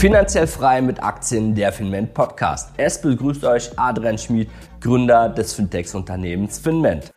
Finanziell frei mit Aktien, der Finment Podcast. Es begrüßt euch Adrian Schmid, Gründer des Fintechs-Unternehmens Finment.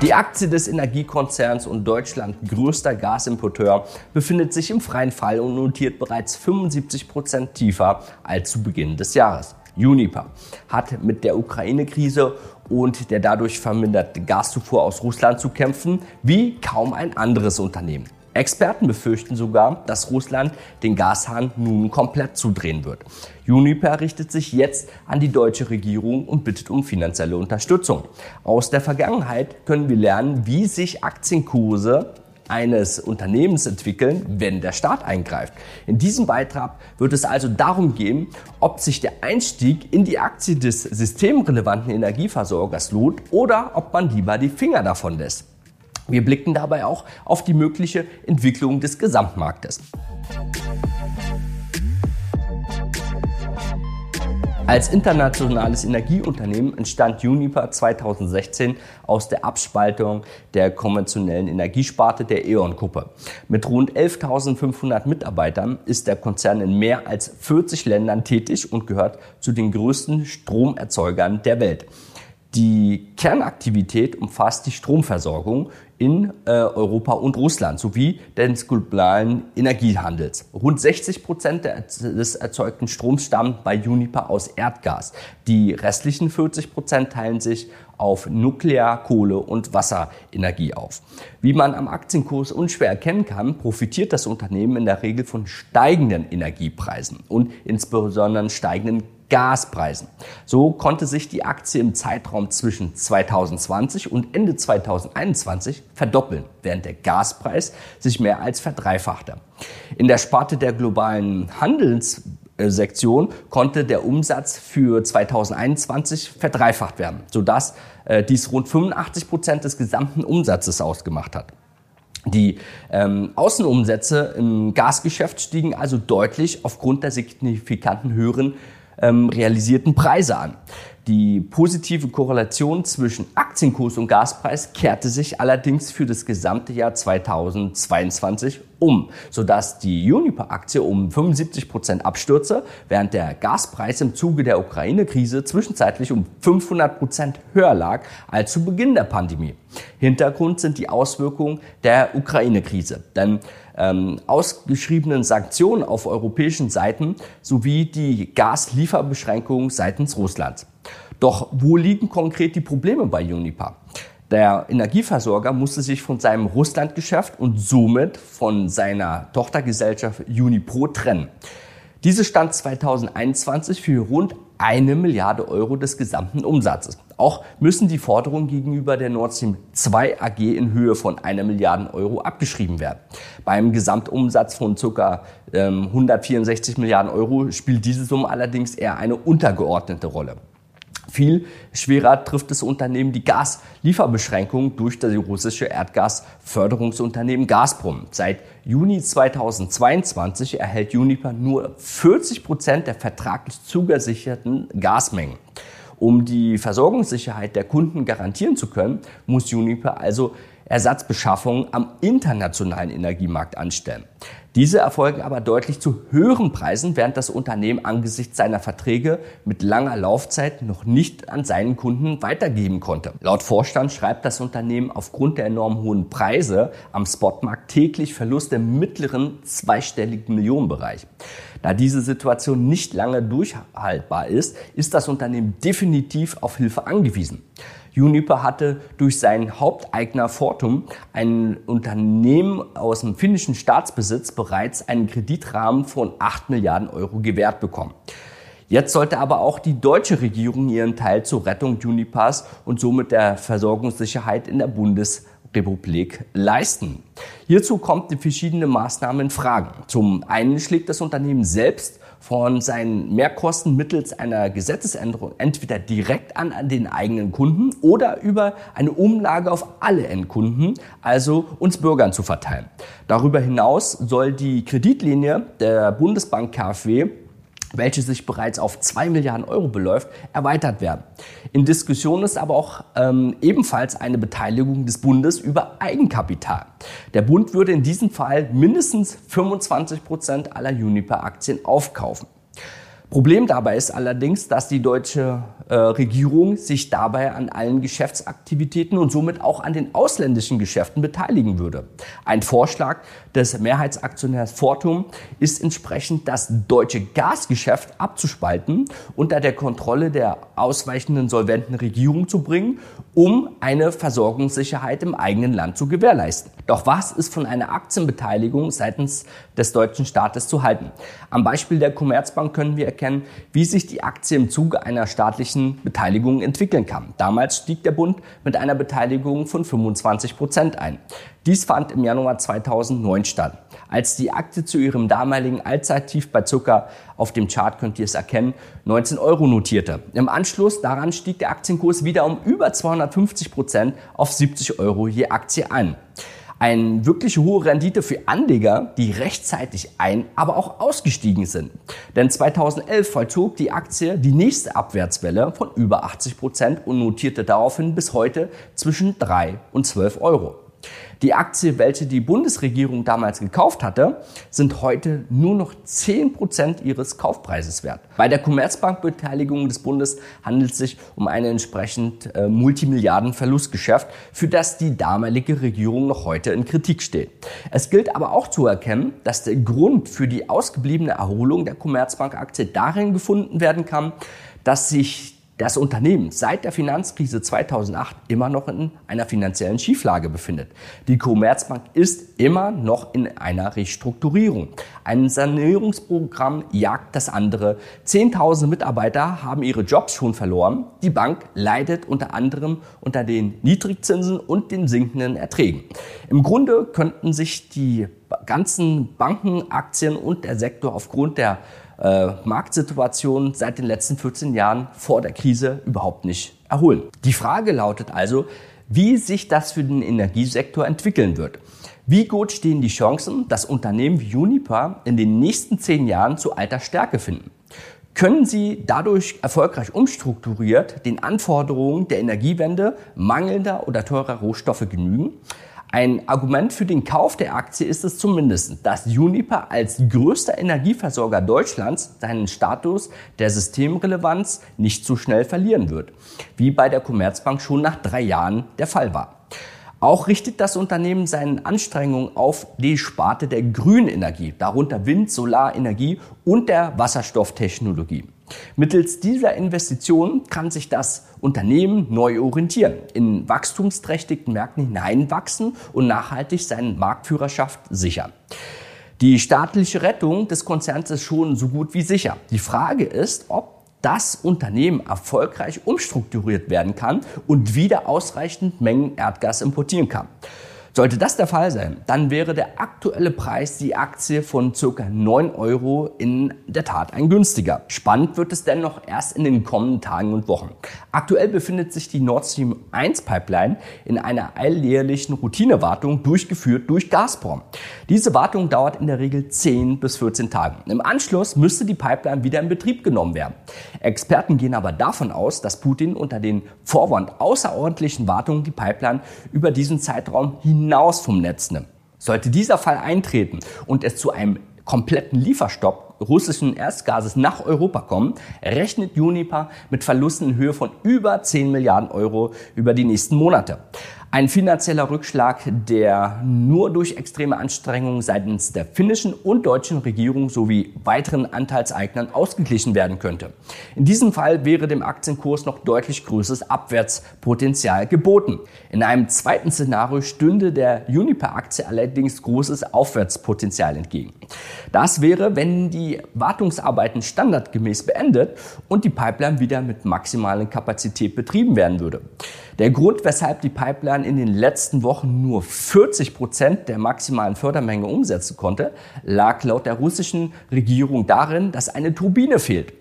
Die Aktie des Energiekonzerns und Deutschland größter Gasimporteur befindet sich im freien Fall und notiert bereits 75 Prozent tiefer als zu Beginn des Jahres. Uniper hat mit der Ukraine-Krise und der dadurch verminderten Gaszufuhr aus Russland zu kämpfen, wie kaum ein anderes Unternehmen. Experten befürchten sogar, dass Russland den Gashahn nun komplett zudrehen wird. Uniper richtet sich jetzt an die deutsche Regierung und bittet um finanzielle Unterstützung. Aus der Vergangenheit können wir lernen, wie sich Aktienkurse eines Unternehmens entwickeln, wenn der Staat eingreift. In diesem Beitrag wird es also darum gehen, ob sich der Einstieg in die Aktie des systemrelevanten Energieversorgers lohnt oder ob man lieber die Finger davon lässt. Wir blicken dabei auch auf die mögliche Entwicklung des Gesamtmarktes. Als internationales Energieunternehmen entstand Uniper 2016 aus der Abspaltung der konventionellen Energiesparte der E.ON-Gruppe. Mit rund 11.500 Mitarbeitern ist der Konzern in mehr als 40 Ländern tätig und gehört zu den größten Stromerzeugern der Welt. Die Kernaktivität umfasst die Stromversorgung in äh, Europa und Russland sowie des globalen Energiehandels. Rund 60 Prozent des erzeugten Stroms stammen bei Uniper aus Erdgas. Die restlichen 40 Prozent teilen sich auf Nuklear-, Kohle- und Wasserenergie auf. Wie man am Aktienkurs unschwer erkennen kann, profitiert das Unternehmen in der Regel von steigenden Energiepreisen und insbesondere steigenden Gaspreisen. So konnte sich die Aktie im Zeitraum zwischen 2020 und Ende 2021 verdoppeln, während der Gaspreis sich mehr als verdreifachte. In der Sparte der globalen Handelssektion konnte der Umsatz für 2021 verdreifacht werden, sodass äh, dies rund 85 Prozent des gesamten Umsatzes ausgemacht hat. Die ähm, Außenumsätze im Gasgeschäft stiegen also deutlich aufgrund der signifikanten höheren ähm, realisierten Preise an. Die positive Korrelation zwischen Aktienkurs und Gaspreis kehrte sich allerdings für das gesamte Jahr 2022 um, sodass die Uniper-Aktie um 75 Prozent abstürzte, während der Gaspreis im Zuge der Ukraine-Krise zwischenzeitlich um 500 Prozent höher lag als zu Beginn der Pandemie. Hintergrund sind die Auswirkungen der Ukraine-Krise, denn ähm, ausgeschriebenen Sanktionen auf europäischen Seiten sowie die Gaslieferbeschränkungen seitens Russlands. Doch wo liegen konkret die Probleme bei Uniper? Der Energieversorger musste sich von seinem Russlandgeschäft und somit von seiner Tochtergesellschaft Unipro trennen. Diese stand 2021 für rund eine Milliarde Euro des gesamten Umsatzes. Auch müssen die Forderungen gegenüber der Nord Stream 2 AG in Höhe von einer Milliarde Euro abgeschrieben werden. Beim Gesamtumsatz von ca. 164 ähm, Milliarden Euro spielt diese Summe allerdings eher eine untergeordnete Rolle. Viel schwerer trifft das Unternehmen die Gaslieferbeschränkung durch das russische Erdgasförderungsunternehmen Gazprom. Seit Juni 2022 erhält Uniper nur 40 Prozent der vertraglich zugesicherten Gasmengen. Um die Versorgungssicherheit der Kunden garantieren zu können, muss Uniper also Ersatzbeschaffungen am internationalen Energiemarkt anstellen. Diese erfolgen aber deutlich zu höheren Preisen, während das Unternehmen angesichts seiner Verträge mit langer Laufzeit noch nicht an seinen Kunden weitergeben konnte. Laut Vorstand schreibt das Unternehmen aufgrund der enorm hohen Preise am Spotmarkt täglich Verluste im mittleren zweistelligen Millionenbereich. Da diese Situation nicht lange durchhaltbar ist, ist das Unternehmen definitiv auf Hilfe angewiesen. Uniper hatte durch seinen Haupteigner Fortum, ein Unternehmen aus dem finnischen Staatsbesitz, bereits einen Kreditrahmen von 8 Milliarden Euro gewährt bekommen. Jetzt sollte aber auch die deutsche Regierung ihren Teil zur Rettung Unipers und somit der Versorgungssicherheit in der Bundesrepublik leisten. Hierzu kommt die verschiedene Maßnahmen in Fragen. Zum einen schlägt das Unternehmen selbst von seinen Mehrkosten mittels einer Gesetzesänderung entweder direkt an, an den eigenen Kunden oder über eine Umlage auf alle Endkunden, also uns Bürgern zu verteilen. Darüber hinaus soll die Kreditlinie der Bundesbank KfW welche sich bereits auf 2 Milliarden Euro beläuft, erweitert werden. In Diskussion ist aber auch ähm, ebenfalls eine Beteiligung des Bundes über Eigenkapital. Der Bund würde in diesem Fall mindestens 25 Prozent aller Uniper-Aktien aufkaufen. Problem dabei ist allerdings, dass die deutsche äh, Regierung sich dabei an allen Geschäftsaktivitäten und somit auch an den ausländischen Geschäften beteiligen würde. Ein Vorschlag des Mehrheitsaktionärs Fortum ist entsprechend das deutsche Gasgeschäft abzuspalten, unter der Kontrolle der ausweichenden solventen Regierung zu bringen, um eine Versorgungssicherheit im eigenen Land zu gewährleisten. Doch was ist von einer Aktienbeteiligung seitens des deutschen Staates zu halten? Am Beispiel der Commerzbank können wir erkennen, wie sich die Aktie im Zuge einer staatlichen Beteiligung entwickeln kann. Damals stieg der Bund mit einer Beteiligung von 25 Prozent ein. Dies fand im Januar 2009 statt. Als die Aktie zu ihrem damaligen Allzeittief bei Zucker auf dem Chart könnt ihr es erkennen, 19 Euro notierte. Im Anschluss daran stieg der Aktienkurs wieder um über 250 Prozent auf 70 Euro je Aktie an. Eine wirklich hohe Rendite für Anleger, die rechtzeitig ein, aber auch ausgestiegen sind. Denn 2011 vollzog die Aktie die nächste Abwärtswelle von über 80 Prozent und notierte daraufhin bis heute zwischen 3 und 12 Euro. Die Aktie, welche die Bundesregierung damals gekauft hatte, sind heute nur noch 10% ihres Kaufpreises wert. Bei der Commerzbank-Beteiligung des Bundes handelt es sich um ein entsprechend äh, Multimilliarden-Verlustgeschäft, für das die damalige Regierung noch heute in Kritik steht. Es gilt aber auch zu erkennen, dass der Grund für die ausgebliebene Erholung der Commerzbank-Aktie darin gefunden werden kann, dass sich das Unternehmen seit der Finanzkrise 2008 immer noch in einer finanziellen Schieflage befindet. Die Commerzbank ist immer noch in einer Restrukturierung. Ein Sanierungsprogramm jagt das andere. Zehntausende Mitarbeiter haben ihre Jobs schon verloren. Die Bank leidet unter anderem unter den Niedrigzinsen und den sinkenden Erträgen. Im Grunde könnten sich die ganzen Banken, Aktien und der Sektor aufgrund der äh, Marktsituation seit den letzten 14 Jahren vor der Krise überhaupt nicht erholen. Die Frage lautet also, wie sich das für den Energiesektor entwickeln wird. Wie gut stehen die Chancen, dass Unternehmen wie Uniper in den nächsten zehn Jahren zu alter Stärke finden? Können sie dadurch erfolgreich umstrukturiert den Anforderungen der Energiewende, mangelnder oder teurer Rohstoffe genügen? Ein Argument für den Kauf der Aktie ist es zumindest, dass Uniper als größter Energieversorger Deutschlands seinen Status der Systemrelevanz nicht so schnell verlieren wird, wie bei der Commerzbank schon nach drei Jahren der Fall war. Auch richtet das Unternehmen seine Anstrengungen auf die Sparte der Grünenergie, darunter Wind, Solarenergie und der Wasserstofftechnologie. Mittels dieser Investitionen kann sich das Unternehmen neu orientieren, in wachstumsträchtigen Märkten hineinwachsen und nachhaltig seine Marktführerschaft sichern. Die staatliche Rettung des Konzerns ist schon so gut wie sicher. Die Frage ist, ob das Unternehmen erfolgreich umstrukturiert werden kann und wieder ausreichend Mengen Erdgas importieren kann. Sollte das der Fall sein, dann wäre der aktuelle Preis die Aktie von circa 9 Euro in der Tat ein günstiger. Spannend wird es dennoch erst in den kommenden Tagen und Wochen. Aktuell befindet sich die Nord Stream 1 Pipeline in einer alljährlichen Routinewartung durchgeführt durch Gazprom. Diese Wartung dauert in der Regel 10 bis 14 Tage. Im Anschluss müsste die Pipeline wieder in Betrieb genommen werden. Experten gehen aber davon aus, dass Putin unter den Vorwand außerordentlichen Wartungen die Pipeline über diesen Zeitraum hinaus hinaus vom Netz nimmt. Sollte dieser Fall eintreten und es zu einem kompletten Lieferstopp russischen Erdgases nach Europa kommen, rechnet Uniper mit Verlusten in Höhe von über 10 Milliarden Euro über die nächsten Monate. Ein finanzieller Rückschlag, der nur durch extreme Anstrengungen seitens der finnischen und deutschen Regierung sowie weiteren Anteilseignern ausgeglichen werden könnte. In diesem Fall wäre dem Aktienkurs noch deutlich größeres Abwärtspotenzial geboten. In einem zweiten Szenario stünde der Uniper-Aktie allerdings großes Aufwärtspotenzial entgegen. Das wäre, wenn die Wartungsarbeiten standardgemäß beendet und die Pipeline wieder mit maximaler Kapazität betrieben werden würde. Der Grund, weshalb die Pipeline in den letzten Wochen nur 40 Prozent der maximalen Fördermenge umsetzen konnte, lag laut der russischen Regierung darin, dass eine Turbine fehlt.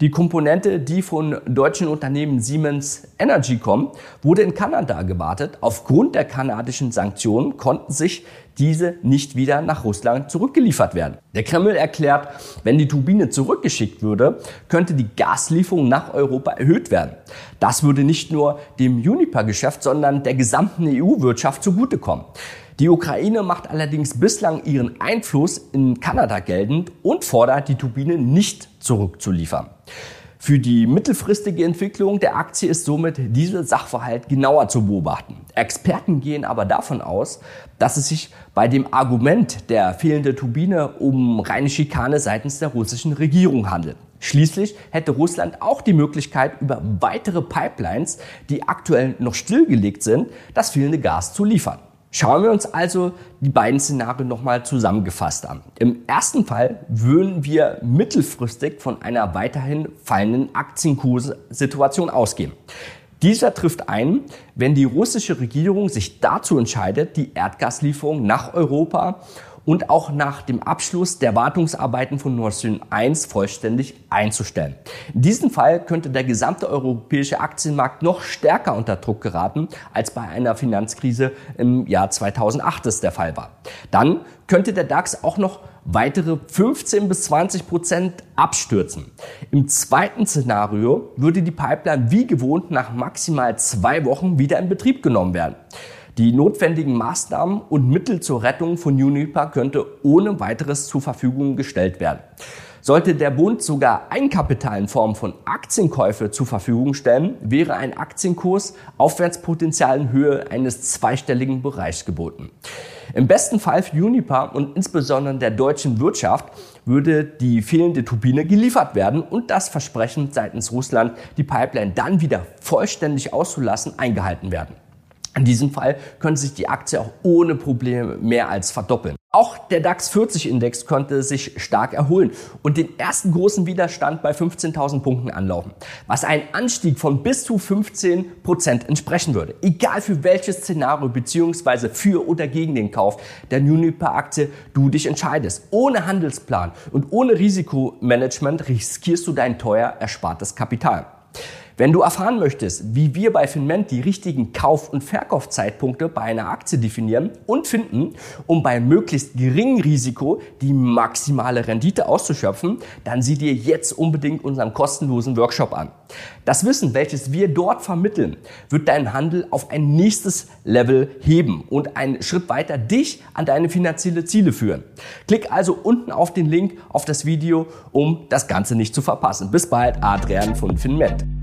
Die Komponente, die von deutschen Unternehmen Siemens Energy kommt, wurde in Kanada gewartet. Aufgrund der kanadischen Sanktionen konnten sich diese nicht wieder nach Russland zurückgeliefert werden. Der Kreml erklärt, wenn die Turbine zurückgeschickt würde, könnte die Gaslieferung nach Europa erhöht werden. Das würde nicht nur dem Juniper-Geschäft, sondern der gesamten EU-Wirtschaft zugutekommen. Die Ukraine macht allerdings bislang ihren Einfluss in Kanada geltend und fordert, die Turbine nicht zurückzuliefern. Für die mittelfristige Entwicklung der Aktie ist somit dieser Sachverhalt genauer zu beobachten. Experten gehen aber davon aus, dass es sich bei dem Argument der fehlenden Turbine um reine Schikane seitens der russischen Regierung handelt. Schließlich hätte Russland auch die Möglichkeit, über weitere Pipelines, die aktuell noch stillgelegt sind, das fehlende Gas zu liefern. Schauen wir uns also die beiden Szenarien nochmal zusammengefasst an. Im ersten Fall würden wir mittelfristig von einer weiterhin fallenden Aktienkurssituation ausgehen. Dieser trifft ein, wenn die russische Regierung sich dazu entscheidet, die Erdgaslieferung nach Europa und auch nach dem Abschluss der Wartungsarbeiten von Nord Stream 1 vollständig einzustellen. In diesem Fall könnte der gesamte europäische Aktienmarkt noch stärker unter Druck geraten, als bei einer Finanzkrise im Jahr 2008 es der Fall war. Dann könnte der DAX auch noch weitere 15 bis 20 Prozent abstürzen. Im zweiten Szenario würde die Pipeline wie gewohnt nach maximal zwei Wochen wieder in Betrieb genommen werden. Die notwendigen Maßnahmen und Mittel zur Rettung von Uniper könnte ohne weiteres zur Verfügung gestellt werden. Sollte der Bund sogar Eigenkapital in Form von Aktienkäufe zur Verfügung stellen, wäre ein Aktienkurs Aufwärtspotenzial in Höhe eines zweistelligen Bereichs geboten. Im besten Fall für Uniper und insbesondere der deutschen Wirtschaft würde die fehlende Turbine geliefert werden und das Versprechen seitens Russland, die Pipeline dann wieder vollständig auszulassen, eingehalten werden. In diesem Fall könnte sich die Aktie auch ohne Probleme mehr als verdoppeln. Auch der DAX 40 Index konnte sich stark erholen und den ersten großen Widerstand bei 15.000 Punkten anlaufen, was einen Anstieg von bis zu 15 Prozent entsprechen würde. Egal für welches Szenario beziehungsweise für oder gegen den Kauf der Uniper Aktie du dich entscheidest. Ohne Handelsplan und ohne Risikomanagement riskierst du dein teuer erspartes Kapital. Wenn du erfahren möchtest, wie wir bei Finment die richtigen Kauf- und Verkaufszeitpunkte bei einer Aktie definieren und finden, um bei möglichst geringem Risiko die maximale Rendite auszuschöpfen, dann sieh dir jetzt unbedingt unseren kostenlosen Workshop an. Das Wissen, welches wir dort vermitteln, wird deinen Handel auf ein nächstes Level heben und einen Schritt weiter dich an deine finanzielle Ziele führen. Klick also unten auf den Link auf das Video, um das Ganze nicht zu verpassen. Bis bald, Adrian von Finment.